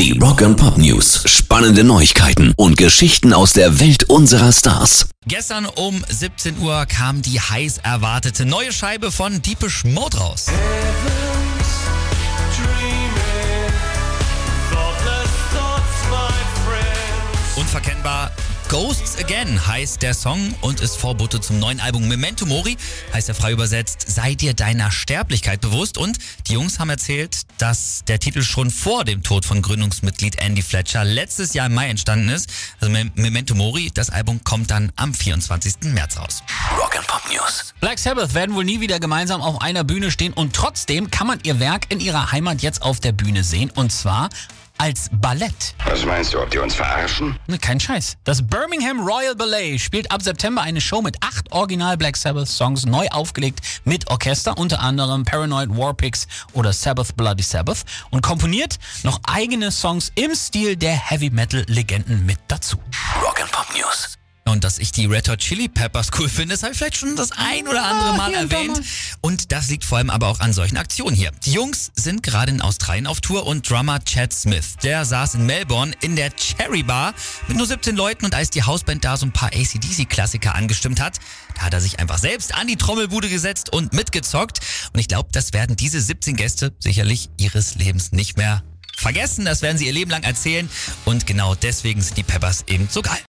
Die Rock and Pop News. Spannende Neuigkeiten und Geschichten aus der Welt unserer Stars. Gestern um 17 Uhr kam die heiß erwartete neue Scheibe von Deepish Mode raus. Unverkennbar Ghosts Again heißt der Song und ist Vorbote zum neuen Album Memento Mori, heißt er frei übersetzt, sei dir deiner Sterblichkeit bewusst. Und die Jungs haben erzählt, dass der Titel schon vor dem Tod von Gründungsmitglied Andy Fletcher letztes Jahr im Mai entstanden ist. Also Memento Mori, das Album kommt dann am 24. März raus. Rock and Pop News. Black Sabbath werden wohl nie wieder gemeinsam auf einer Bühne stehen und trotzdem kann man ihr Werk in ihrer Heimat jetzt auf der Bühne sehen und zwar als Ballett. Was meinst du, ob die uns verarschen? Ne, kein Scheiß. Das Birmingham Royal Ballet spielt ab September eine Show mit acht Original Black Sabbath Songs neu aufgelegt mit Orchester, unter anderem Paranoid Warpigs oder Sabbath Bloody Sabbath und komponiert noch eigene Songs im Stil der Heavy Metal Legenden mit dazu. Rock and Pop News. Dass ich die Red Hot Chili Peppers cool finde, das habe ich vielleicht schon das ein oder andere Mal hier und da erwähnt. mal. Und das liegt vor allem aber auch an solchen Aktionen hier. Die Jungs sind gerade in Australien auf Tour und Drummer Chad Smith, der saß in Melbourne in der Cherry Bar mit nur 17 Leuten und als die Hausband da so ein paar ACDC-Klassiker angestimmt hat, da hat er sich einfach selbst an die Trommelbude gesetzt und mitgezockt. Und ich glaube, das werden diese 17 Gäste sicherlich ihres Lebens nicht mehr vergessen. Das werden sie ihr Leben lang erzählen. Und genau deswegen sind die Peppers eben so geil.